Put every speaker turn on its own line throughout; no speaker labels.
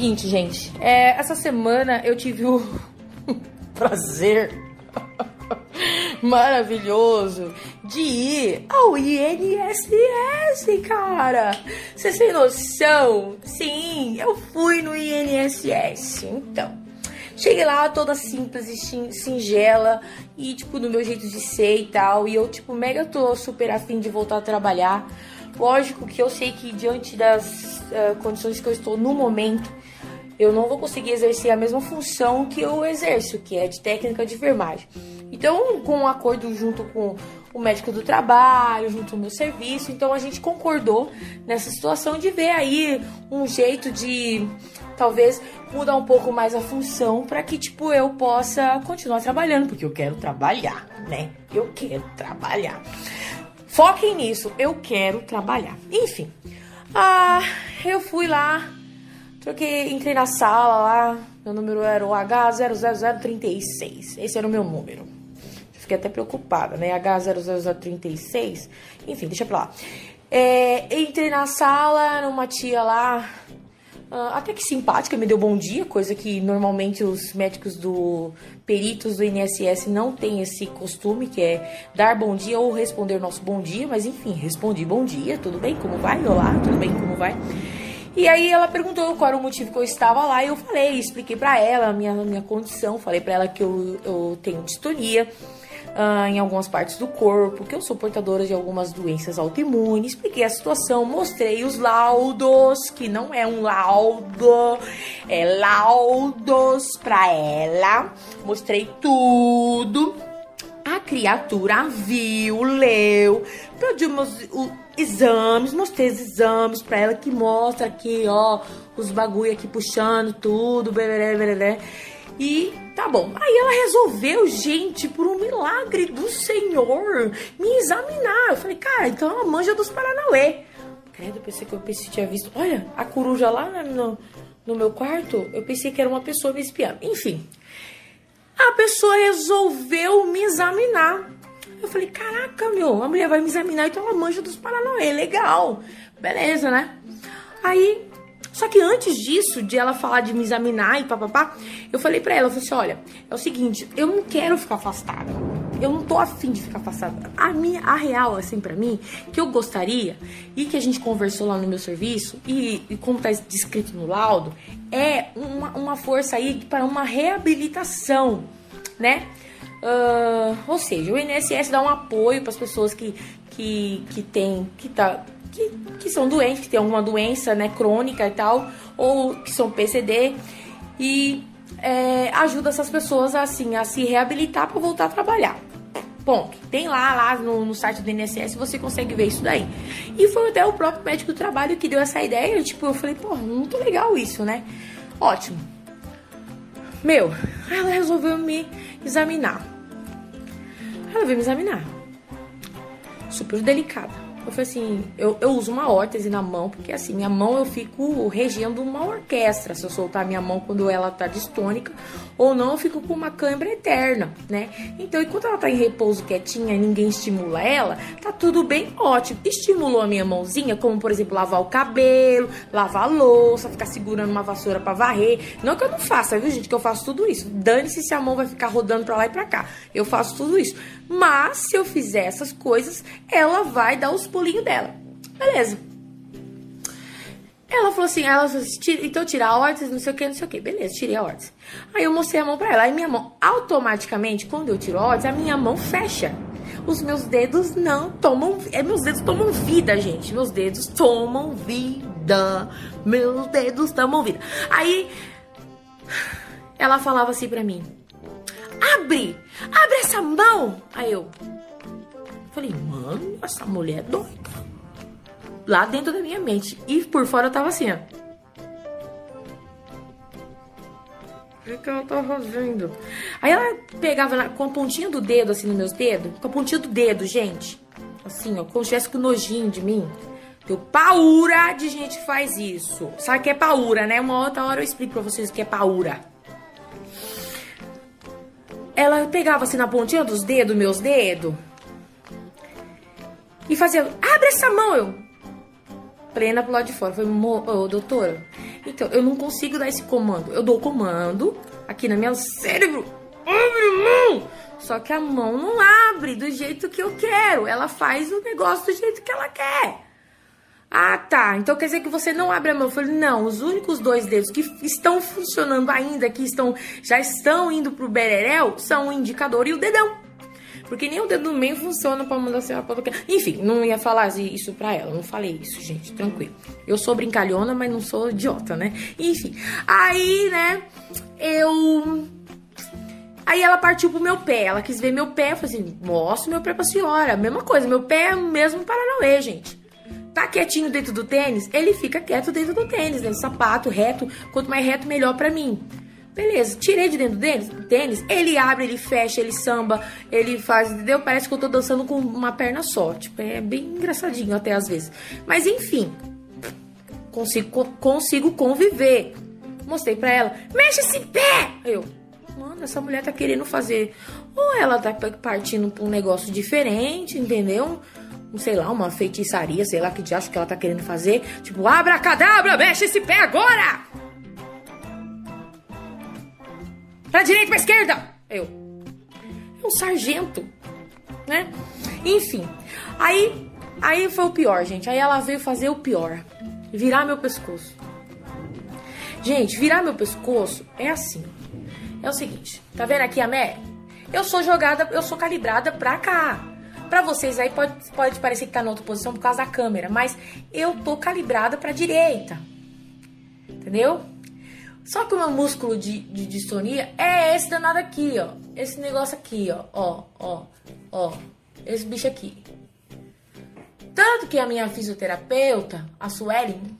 Seguinte, gente, é, essa semana eu tive o prazer maravilhoso de ir ao INSS, cara. Vocês têm noção? Sim, eu fui no INSS. Então, cheguei lá toda simples e singela e, tipo, do meu jeito de ser e tal. E eu, tipo, mega tô super afim de voltar a trabalhar. Lógico que eu sei que diante das uh, condições que eu estou no momento, eu não vou conseguir exercer a mesma função que eu exerço, que é de técnica de enfermagem. Então, com um acordo junto com o médico do trabalho, junto ao meu serviço, então a gente concordou nessa situação de ver aí um jeito de talvez mudar um pouco mais a função para que tipo eu possa continuar trabalhando, porque eu quero trabalhar, né? Eu quero trabalhar. Foquem nisso, eu quero trabalhar. Enfim, ah, eu fui lá Troquei, entrei na sala lá, meu número era o H00036. Esse era o meu número. Fiquei até preocupada, né? H00036. Enfim, deixa pra lá. É, entrei na sala, uma tia lá, uh, até que simpática, me deu bom dia, coisa que normalmente os médicos do peritos do INSS não têm esse costume, que é dar bom dia ou responder nosso bom dia, mas enfim, respondi bom dia, tudo bem, como vai? Olá, tudo bem, como vai? E aí ela perguntou qual era o motivo que eu estava lá e eu falei, expliquei para ela a minha, minha condição, falei para ela que eu, eu tenho distonia uh, em algumas partes do corpo, que eu sou portadora de algumas doenças autoimunes, expliquei a situação, mostrei os laudos, que não é um laudo, é laudos para ela, mostrei tudo. Criatura viu, leu, pedimos o exames, mostrei os exames pra ela que mostra aqui, ó, os bagulho aqui puxando tudo, blá, blá, E tá bom. Aí ela resolveu, gente, por um milagre do Senhor, me examinar. Eu falei, cara, então ela manja dos Paranauê. Credo, eu pensei que eu pensei tinha visto. Olha, a coruja lá no, no meu quarto, eu pensei que era uma pessoa me espiando. Enfim, a pessoa resolveu me examinar. Eu falei, caraca, meu, a mulher vai me examinar, então ela manja dos Paranauê, legal. Beleza, né? Aí, só que antes disso, de ela falar de me examinar e papapá, eu falei pra ela, eu falei assim, olha, é o seguinte, eu não quero ficar afastada. Eu não tô afim de ficar afastada. A minha, a real, assim, pra mim, que eu gostaria, e que a gente conversou lá no meu serviço, e, e como tá descrito no laudo, é uma, uma força aí para uma reabilitação, né? Uh, ou seja, o INSS dá um apoio para as pessoas que, que, que tem, que, tá, que, que são doentes, que tem alguma doença né, crônica e tal, ou que são PCD, e é, ajuda essas pessoas assim, a se reabilitar para voltar a trabalhar. Ponto. Tem lá, lá no, no, site do INSS, você consegue ver isso daí. E foi até o próprio médico do trabalho que deu essa ideia. Tipo, eu falei, pô, muito legal isso, né? Ótimo. Meu, ela resolveu me examinar. Ela veio me examinar. Super delicada. Eu falei assim, eu, eu uso uma órtese na mão, porque assim, minha mão eu fico regendo uma orquestra. Se eu soltar minha mão quando ela tá distônica, ou não, eu fico com uma câimbra eterna, né? Então, enquanto ela tá em repouso quietinha e ninguém estimula ela, tá tudo bem, ótimo. Estimulou a minha mãozinha, como por exemplo, lavar o cabelo, lavar a louça, ficar segurando uma vassoura para varrer. Não que eu não faça, viu, gente? Que eu faço tudo isso. Dane-se se a mão vai ficar rodando pra lá e pra cá. Eu faço tudo isso. Mas, se eu fizer essas coisas, ela vai dar os pulinhos dela. Beleza. Ela falou assim, ela falou assim, então tira a órtese, não sei o que, não sei o que. Beleza, tirei a órtese. Aí eu mostrei a mão pra ela. Aí minha mão, automaticamente, quando eu tiro a órtese, a minha mão fecha. Os meus dedos não tomam... É, meus dedos tomam vida, gente. Meus dedos tomam vida. Meus dedos tomam vida. Aí, ela falava assim pra mim. Abre! Abre essa mão! Aí eu... Falei, mano, essa mulher é doida. Lá dentro da minha mente. E por fora eu tava assim, ó. O que ela tava fazendo? Aí ela pegava com a pontinha do dedo, assim, nos meus dedos. Com a pontinha do dedo, gente. Assim, ó. Como se tivesse com nojinho de mim. Deu paura de gente que faz isso. Sabe que é paura, né? Uma outra hora eu explico pra vocês o que é paura. Ela pegava assim na pontinha dos dedos, meus dedos e fazia, abre essa mão, eu. plena pro lado de fora. Falei, oh, doutora, então, eu não consigo dar esse comando. Eu dou o comando aqui na minha cérebro. Abre mão! Só que a mão não abre do jeito que eu quero. Ela faz o negócio do jeito que ela quer. Ah, tá. Então quer dizer que você não abre a mão. Eu falei, não, os únicos dois dedos que estão funcionando ainda, que estão já estão indo pro bereréu, são o indicador e o dedão. Porque nem o dedo do meio funciona pra mandar você pra qualquer. Enfim, não ia falar isso pra ela. Não falei isso, gente. Tranquilo. Eu sou brincalhona, mas não sou idiota, né? Enfim. Aí, né, eu. Aí ela partiu pro meu pé. Ela quis ver meu pé. Eu falei assim: mostra meu pé pra senhora. Mesma coisa. Meu pé é o mesmo Paranauê, gente tá quietinho dentro do tênis, ele fica quieto dentro do tênis, né? Sapato reto, quanto mais reto, melhor para mim. Beleza, tirei de dentro do tênis, ele abre, ele fecha, ele samba, ele faz, entendeu? Parece que eu tô dançando com uma perna só. Tipo, é bem engraçadinho até às vezes. Mas enfim, consigo, consigo conviver. Mostrei pra ela, mexe esse pé! Eu, mano, essa mulher tá querendo fazer. Ou ela tá partindo pra um negócio diferente, entendeu? sei lá, uma feitiçaria, sei lá que de acho que ela tá querendo fazer. Tipo, abra cadabra, mexe esse pé agora! Pra direita, pra esquerda! Eu. É um sargento, né? Enfim. Aí, aí foi o pior, gente. Aí ela veio fazer o pior. Virar meu pescoço. Gente, virar meu pescoço é assim. É o seguinte, tá vendo aqui a Mé? Eu sou jogada, eu sou calibrada pra cá. Pra vocês aí pode, pode parecer que tá na outra posição por causa da câmera, mas eu tô calibrada pra direita. Entendeu? Só que o meu músculo de, de distonia é esse danado aqui, ó. Esse negócio aqui, ó. Ó, ó, ó. Esse bicho aqui. Tanto que a minha fisioterapeuta, a Suelen,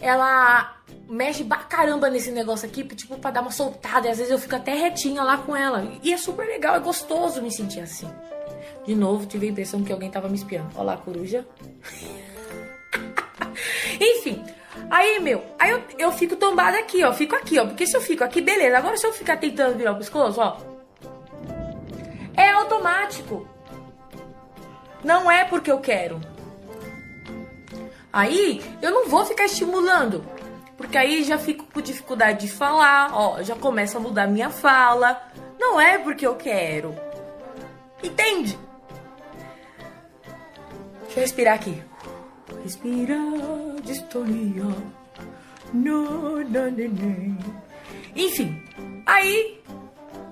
ela mexe pra caramba nesse negócio aqui, tipo, pra dar uma soltada. E às vezes eu fico até retinha lá com ela. E é super legal, é gostoso me sentir assim. De novo, tive a impressão que alguém tava me espiando. Olha lá, coruja. Enfim. Aí, meu, aí eu, eu fico tombada aqui, ó. Fico aqui, ó. Porque se eu fico aqui, beleza. Agora se eu ficar tentando virar o pescoço, ó. É automático. Não é porque eu quero. Aí, eu não vou ficar estimulando. Porque aí já fico com dificuldade de falar, ó. Já começa a mudar minha fala. Não é porque eu quero. Entende? Deixa eu respirar aqui. Respira, distonia. No, no, no. Enfim, aí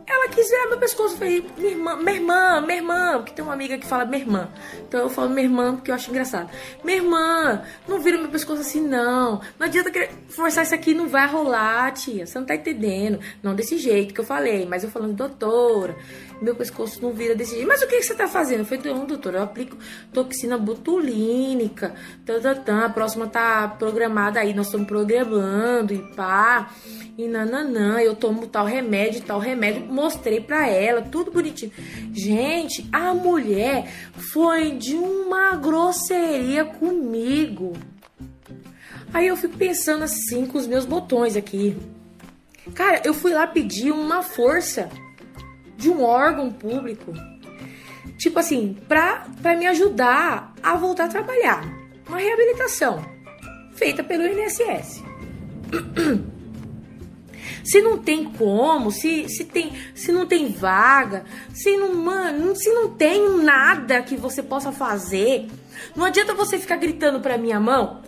ela quis ver meu pescoço. Eu falei, minha irmã, minha irmã, minha irmã, porque tem uma amiga que fala minha irmã. Então eu falo minha irmã porque eu acho engraçado. Minha irmã, não vira meu pescoço assim, não. Não adianta querer forçar isso aqui, não vai rolar, tia. Você não tá entendendo. Não desse jeito que eu falei, mas eu falando, doutora, meu pescoço não vira desse jeito. Mas o que, você tá fazendo? Eu falei, não, doutora, eu aplico toxina botulínica. Tá, tá, tá. A próxima tá programada aí, nós estamos programando e pá. E nananã, eu tomo tal remédio, tal remédio. Mostrei pra ela, tudo bonitinho. Gente, a mulher foi de uma grosseria comigo. Aí eu fico pensando assim com os meus botões aqui. Cara, eu fui lá pedir uma força de um órgão público, tipo assim, pra, pra me ajudar a voltar a trabalhar. Uma reabilitação feita pelo INSS. Se não tem como, se, se, tem, se não tem vaga, se não, mano, se não tem nada que você possa fazer, não adianta você ficar gritando pra minha mão: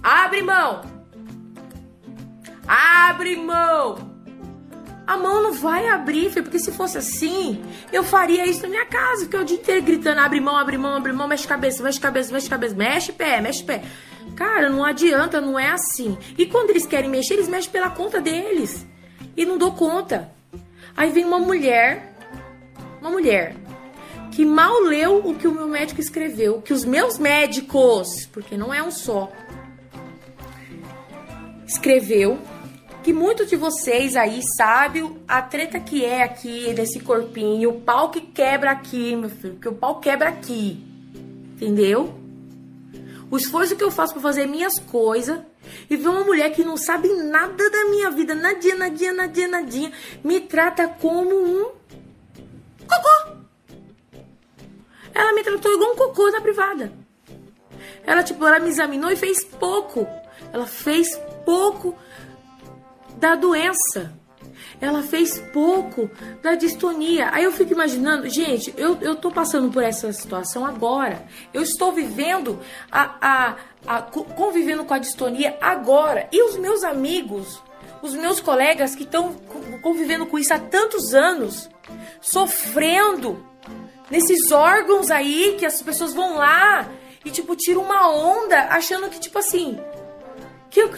abre mão! Abre mão! A mão não vai abrir, filho, porque se fosse assim, eu faria isso na minha casa, porque o dia inteiro gritando, abre mão, abre mão, abre mão, mexe cabeça, mexe cabeça, mexe cabeça, mexe pé, mexe pé. Cara, não adianta, não é assim. E quando eles querem mexer, eles mexem pela conta deles. E não dou conta. Aí vem uma mulher, uma mulher, que mal leu o que o meu médico escreveu, que os meus médicos, porque não é um só, escreveu que muitos de vocês aí sabem a treta que é aqui desse corpinho, o pau que quebra aqui, meu filho, que o pau quebra aqui. Entendeu? O esforço que eu faço para fazer minhas coisas e ver uma mulher que não sabe nada da minha vida, nadinha, nadinha, nadinha, nadinha, me trata como um cocô. Ela me tratou igual um cocô na privada. Ela, tipo, ela me examinou e fez pouco. Ela fez pouco da doença. Ela fez pouco da distonia. Aí eu fico imaginando, gente, eu, eu tô passando por essa situação agora. Eu estou vivendo a, a, a convivendo com a distonia agora. E os meus amigos, os meus colegas que estão convivendo com isso há tantos anos, sofrendo nesses órgãos aí que as pessoas vão lá e tipo tiram uma onda achando que tipo assim, que eu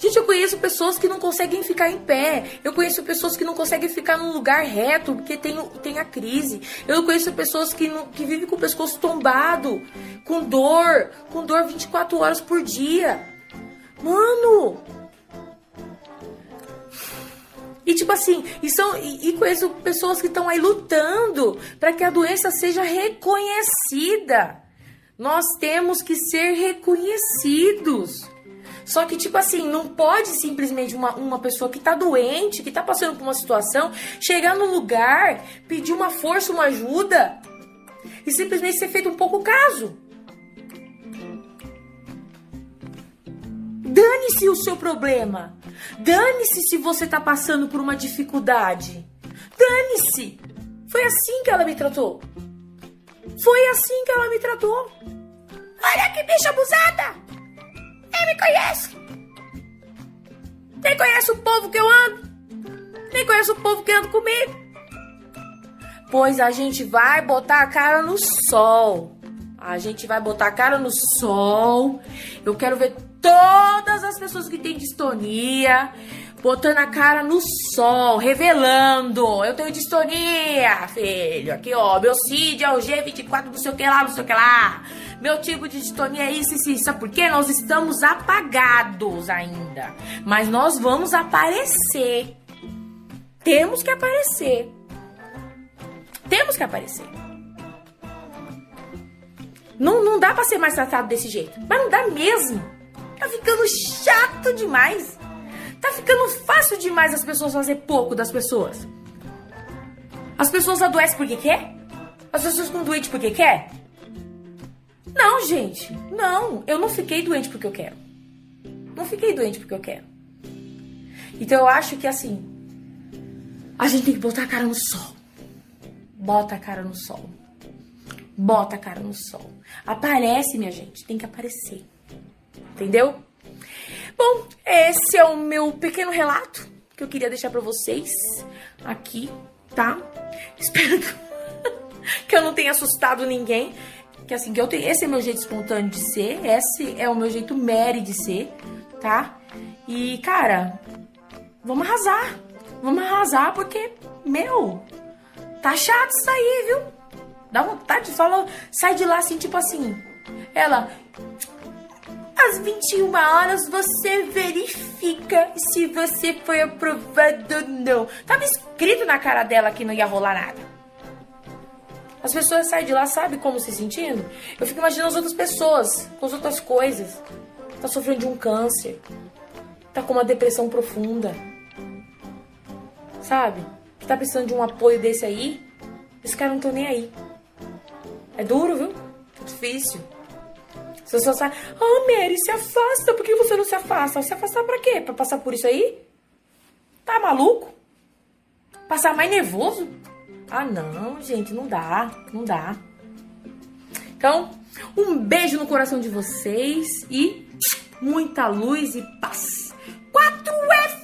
Gente, eu conheço pessoas que não conseguem ficar em pé. Eu conheço pessoas que não conseguem ficar num lugar reto porque tem, tem a crise. Eu conheço pessoas que, não, que vivem com o pescoço tombado, com dor, com dor 24 horas por dia. Mano! E tipo assim, e, são, e, e conheço pessoas que estão aí lutando para que a doença seja reconhecida. Nós temos que ser reconhecidos. Só que, tipo assim, não pode simplesmente uma, uma pessoa que tá doente, que tá passando por uma situação, chegar no lugar, pedir uma força, uma ajuda e simplesmente ser feito um pouco caso. Dane-se o seu problema. Dane-se se você tá passando por uma dificuldade. Dane-se. Foi assim que ela me tratou. Foi assim que ela me tratou. Olha que bicha abusada! Nem me conhece. Nem conhece o povo que eu ando. Nem conhece o povo que anda comigo. Pois a gente vai botar a cara no sol. A gente vai botar a cara no sol. Eu quero ver todas as pessoas que têm distonia botando a cara no sol, revelando. Eu tenho distonia, filho. Aqui, ó, meu CID é o G24, não sei o que lá, não sei o que lá. Meu tipo de distonia é isso, isso, isso. Sabe por quê? Nós estamos apagados ainda. Mas nós vamos aparecer. Temos que aparecer. Temos que aparecer. Não, não dá pra ser mais tratado desse jeito. Mas não dá mesmo. Tá ficando chato demais. Tá ficando fácil demais as pessoas fazer pouco das pessoas. As pessoas adoecem porque quer? As pessoas ficam doentes porque quer? Não, gente. Não. Eu não fiquei doente porque eu quero. Não fiquei doente porque eu quero. Então eu acho que assim. A gente tem que botar a cara no sol. Bota a cara no sol. Bota a cara no sol. Aparece, minha gente. Tem que aparecer. Entendeu? Bom, esse é o meu pequeno relato que eu queria deixar para vocês aqui, tá? Espero que eu não tenha assustado ninguém. Que assim, que eu tenho. Esse é meu jeito espontâneo de ser. Esse é o meu jeito Mary de ser, tá? E, cara, vamos arrasar. Vamos arrasar porque, meu, tá chato isso aí, viu? Dá vontade de falar. Sai de lá assim, tipo assim. Ela, às 21 horas você verifica se você foi aprovado ou não. Tava escrito na cara dela que não ia rolar nada. As pessoas saem de lá, sabe como se sentindo? Eu fico imaginando as outras pessoas, com as outras coisas. Tá sofrendo de um câncer. Tá com uma depressão profunda. Sabe? Que tá precisando de um apoio desse aí. Esse cara não tá nem aí. É duro, viu? É difícil. As pessoas falam, oh Mary, se afasta, por que você não se afasta? Se afastar pra quê? Pra passar por isso aí? Tá maluco? Passar mais nervoso? Ah não, gente, não dá, não dá. Então, um beijo no coração de vocês e muita luz e paz. 4F!